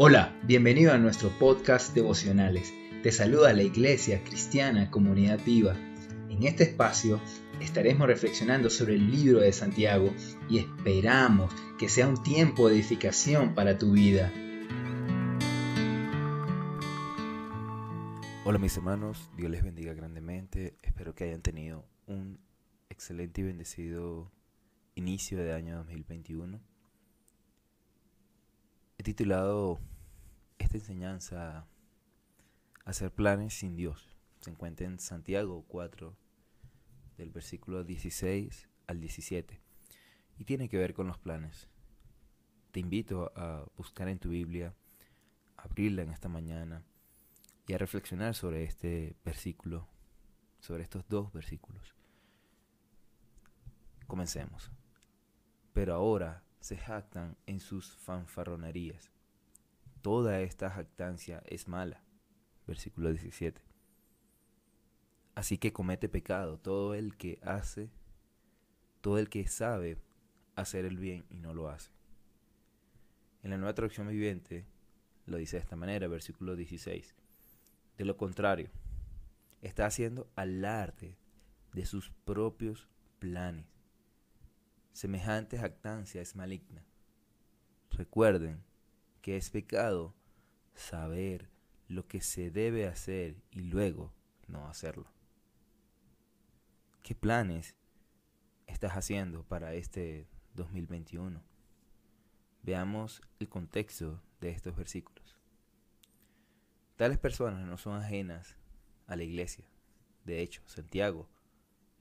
Hola, bienvenido a nuestro podcast devocionales. Te saluda la Iglesia Cristiana Comunidad Viva. En este espacio estaremos reflexionando sobre el libro de Santiago y esperamos que sea un tiempo de edificación para tu vida. Hola mis hermanos, Dios les bendiga grandemente. Espero que hayan tenido un excelente y bendecido inicio de año 2021. He titulado esta enseñanza Hacer planes sin Dios. Se encuentra en Santiago 4, del versículo 16 al 17. Y tiene que ver con los planes. Te invito a buscar en tu Biblia, abrirla en esta mañana y a reflexionar sobre este versículo, sobre estos dos versículos. Comencemos. Pero ahora se jactan en sus fanfarronerías. Toda esta jactancia es mala. Versículo 17. Así que comete pecado todo el que hace, todo el que sabe hacer el bien y no lo hace. En la nueva traducción viviente lo dice de esta manera, versículo 16. De lo contrario, está haciendo alarde de sus propios planes. Semejante jactancia es maligna. Recuerden que es pecado saber lo que se debe hacer y luego no hacerlo. ¿Qué planes estás haciendo para este 2021? Veamos el contexto de estos versículos. Tales personas no son ajenas a la iglesia. De hecho, Santiago,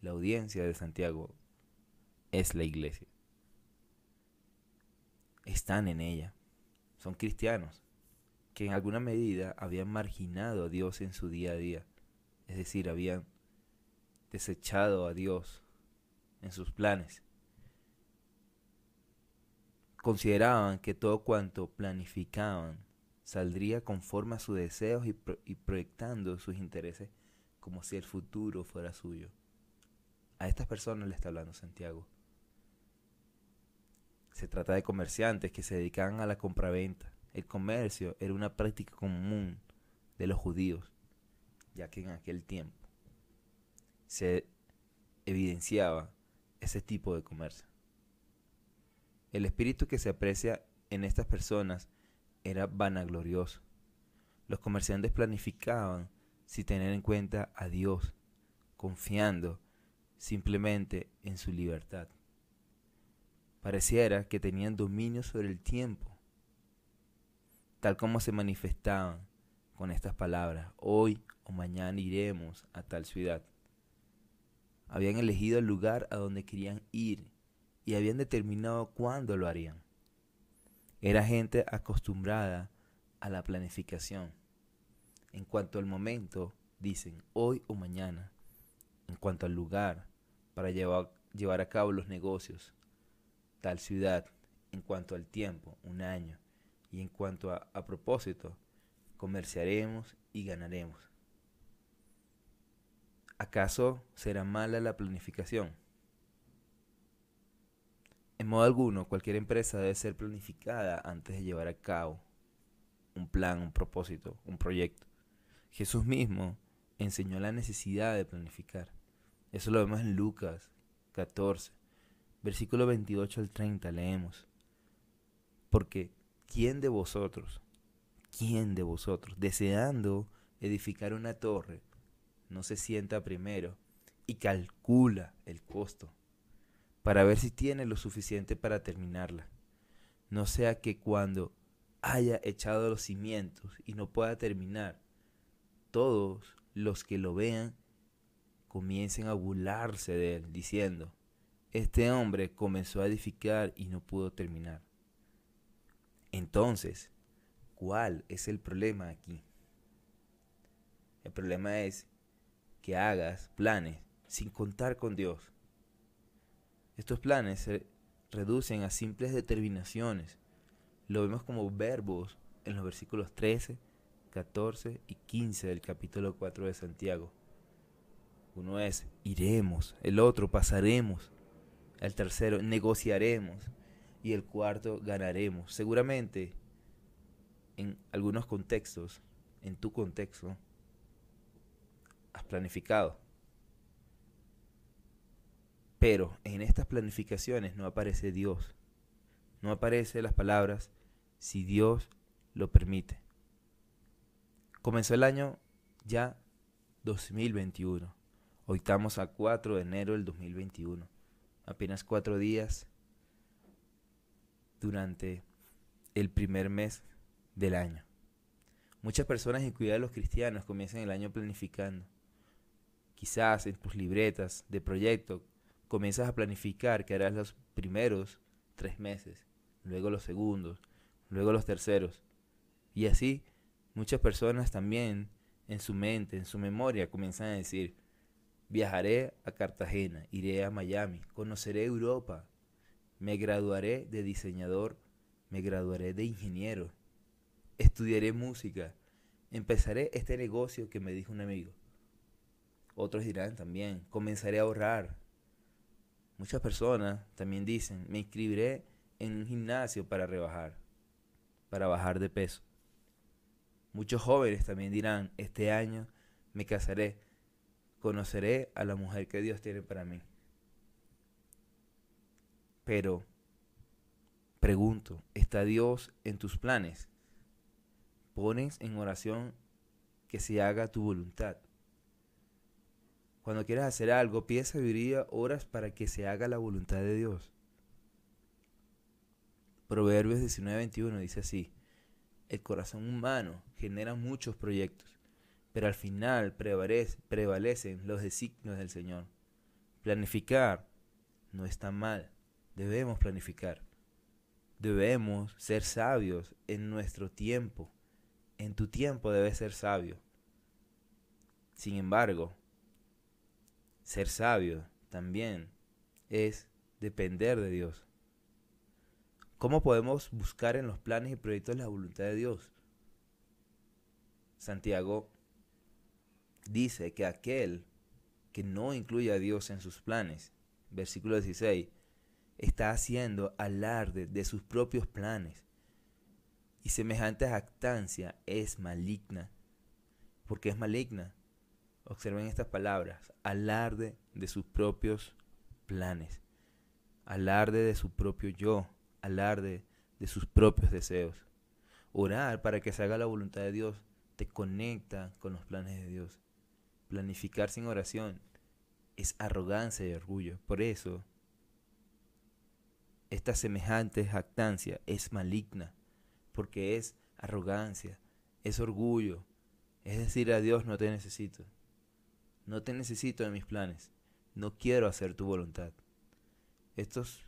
la audiencia de Santiago, es la iglesia. Están en ella son cristianos que en alguna medida habían marginado a Dios en su día a día, es decir, habían desechado a Dios en sus planes. Consideraban que todo cuanto planificaban saldría conforme a sus deseos y, y proyectando sus intereses como si el futuro fuera suyo. A estas personas le está hablando Santiago. Se trata de comerciantes que se dedicaban a la compraventa. El comercio era una práctica común de los judíos, ya que en aquel tiempo se evidenciaba ese tipo de comercio. El espíritu que se aprecia en estas personas era vanaglorioso. Los comerciantes planificaban sin tener en cuenta a Dios, confiando simplemente en su libertad. Pareciera que tenían dominio sobre el tiempo, tal como se manifestaban con estas palabras, hoy o mañana iremos a tal ciudad. Habían elegido el lugar a donde querían ir y habían determinado cuándo lo harían. Era gente acostumbrada a la planificación. En cuanto al momento, dicen hoy o mañana. En cuanto al lugar, para llevar, llevar a cabo los negocios, tal ciudad en cuanto al tiempo, un año, y en cuanto a, propósito, comerciaremos y ganaremos. ¿Acaso será mala la planificación? En modo alguno, cualquier empresa debe ser planificada antes de llevar a cabo un plan, un propósito, un proyecto. Jesús mismo enseñó la necesidad de planificar. Eso lo vemos en Lucas 14, Versículo 28 al 30 leemos. Porque ¿quién de vosotros, quién de vosotros, deseando edificar una torre, no se sienta primero y calcula el costo para ver si tiene lo suficiente para terminarla? No sea que cuando haya echado los cimientos y no pueda terminar, todos los que lo vean comiencen a burlarse de él, diciendo, este hombre comenzó a edificar y no pudo terminar. Entonces, ¿cuál es el problema aquí? El problema es que hagas planes sin contar con Dios. Estos planes se reducen a simples determinaciones. Lo vemos como verbos en los versículos 13, 14 y 15 del capítulo 4 de Santiago. Uno es iremos, el otro pasaremos, el tercero, negociaremos. Y el cuarto, ganaremos. Seguramente en algunos contextos, en tu contexto, has planificado. Pero en estas planificaciones no aparece Dios. No aparece las palabras si Dios lo permite. Comenzó el año ya 2021. Hoy estamos a 4 de enero del 2021. Apenas cuatro días durante el primer mes del año. Muchas personas, incluidas los cristianos, comienzan el año planificando. Quizás en tus libretas de proyecto comienzas a planificar que harás los primeros tres meses, luego los segundos, luego los terceros. Y así muchas personas también en su mente, en su memoria, comienzan a decir, viajaré a Cartagena, iré a Miami, conoceré Europa, me graduaré de diseñador, me graduaré de ingeniero, estudiaré música, empezaré este negocio que me dijo un amigo. Otros dirán también, comenzaré a ahorrar. Muchas personas también dicen, me inscribiré en un gimnasio para rebajar, para bajar de peso. Muchos jóvenes también dirán, este año me casaré, conoceré a la mujer que Dios tiene para mí. Pero, pregunto, ¿está Dios en tus planes? ¿Pones en oración que se haga tu voluntad? Cuando quieras hacer algo, pide sabiduría, horas para que se haga la voluntad de Dios. Proverbios 19:21 dice así, el corazón humano genera muchos proyectos, pero al final prevalecen los designios del Señor. Planificar no está mal, debemos planificar. Debemos ser sabios en nuestro tiempo. En tu tiempo debes ser sabio. Sin embargo, ser sabio también es depender de Dios. ¿Cómo podemos buscar en los planes y proyectos la voluntad de Dios? Santiago dice que aquel que no incluye a Dios en sus planes, versículo 16, está haciendo alarde de sus propios planes. Y semejante jactancia es maligna. porque es maligna? Observen estas palabras. Alarde de sus propios planes. Alarde de su propio yo alarde de sus propios deseos. Orar para que se haga la voluntad de Dios te conecta con los planes de Dios. Planificar sin oración es arrogancia y orgullo. Por eso, esta semejante jactancia es maligna, porque es arrogancia, es orgullo. Es decir, a Dios no te necesito. No te necesito en mis planes. No quiero hacer tu voluntad. Estos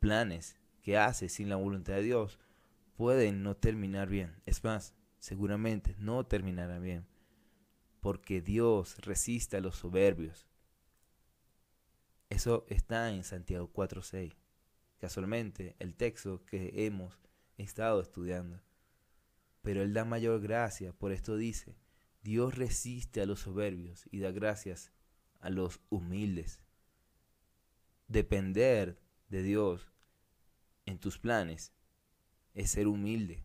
planes que haces sin la voluntad de Dios pueden no terminar bien. Es más, seguramente no terminará bien. Porque Dios resiste a los soberbios. Eso está en Santiago 4.6. Casualmente, el texto que hemos estado estudiando. Pero Él da mayor gracia, por esto dice, Dios resiste a los soberbios y da gracias a los humildes. Depender de Dios en tus planes es ser humilde.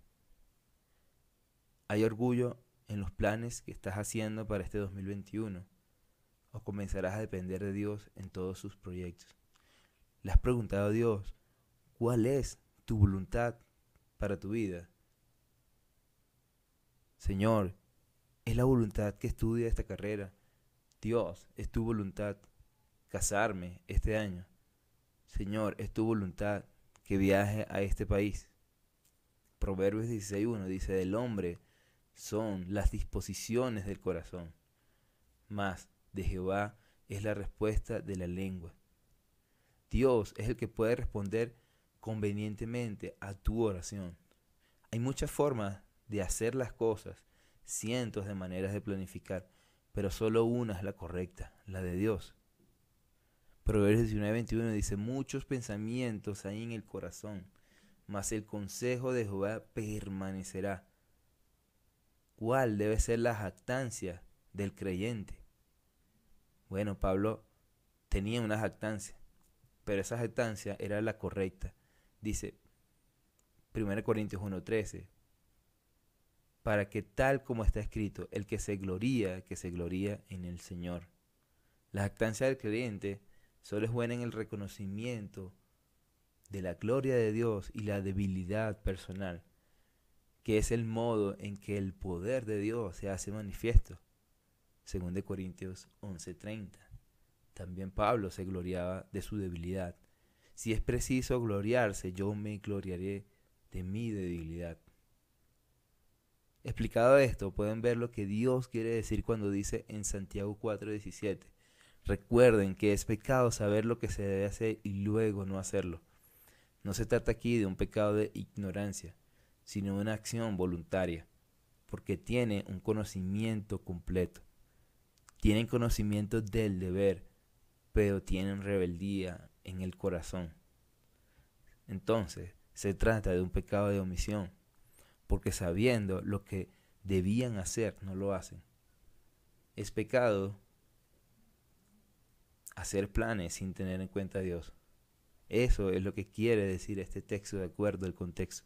¿Hay orgullo en los planes que estás haciendo para este 2021? ¿O comenzarás a depender de Dios en todos sus proyectos? ¿Le has preguntado a Dios cuál es tu voluntad para tu vida? Señor, es la voluntad que estudie esta carrera. Dios, es tu voluntad casarme este año. Señor, es tu voluntad que viaje a este país. Proverbios 16.1 dice, del hombre son las disposiciones del corazón, mas de Jehová es la respuesta de la lengua. Dios es el que puede responder convenientemente a tu oración. Hay muchas formas de hacer las cosas, cientos de maneras de planificar, pero solo una es la correcta, la de Dios. Proverbios 19:21 dice, muchos pensamientos hay en el corazón, mas el consejo de Jehová permanecerá. ¿Cuál debe ser la jactancia del creyente? Bueno, Pablo tenía una jactancia, pero esa jactancia era la correcta. Dice 1 Corintios 1:13, para que tal como está escrito, el que se gloría, que se gloría en el Señor. La jactancia del creyente solo es buena en el reconocimiento de la gloria de Dios y la debilidad personal, que es el modo en que el poder de Dios se hace manifiesto. Según de Corintios 11:30. También Pablo se gloriaba de su debilidad. Si es preciso gloriarse, yo me gloriaré de mi debilidad. Explicado esto, pueden ver lo que Dios quiere decir cuando dice en Santiago 4:17, recuerden que es pecado saber lo que se debe hacer y luego no hacerlo. No se trata aquí de un pecado de ignorancia, sino una acción voluntaria, porque tiene un conocimiento completo. Tienen conocimiento del deber, pero tienen rebeldía en el corazón. Entonces, se trata de un pecado de omisión porque sabiendo lo que debían hacer, no lo hacen. Es pecado hacer planes sin tener en cuenta a Dios. Eso es lo que quiere decir este texto de acuerdo al contexto.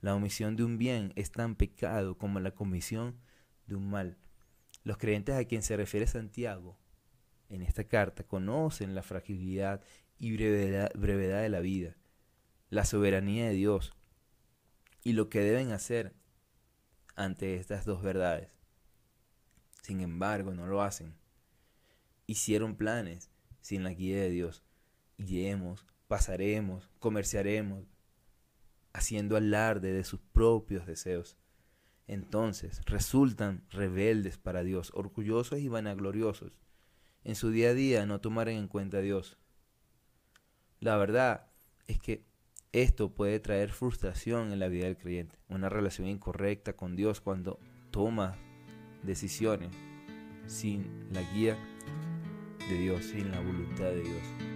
La omisión de un bien es tan pecado como la comisión de un mal. Los creyentes a quien se refiere Santiago en esta carta conocen la fragilidad y brevedad, brevedad de la vida, la soberanía de Dios, y lo que deben hacer ante estas dos verdades. Sin embargo, no lo hacen. Hicieron planes sin la guía de Dios. Iremos, pasaremos, comerciaremos, haciendo alarde de sus propios deseos. Entonces resultan rebeldes para Dios, orgullosos y vanagloriosos. En su día a día no tomarán en cuenta a Dios. La verdad es que esto puede traer frustración en la vida del creyente, una relación incorrecta con Dios cuando toma decisiones sin la guía de Dios, sin la voluntad de Dios.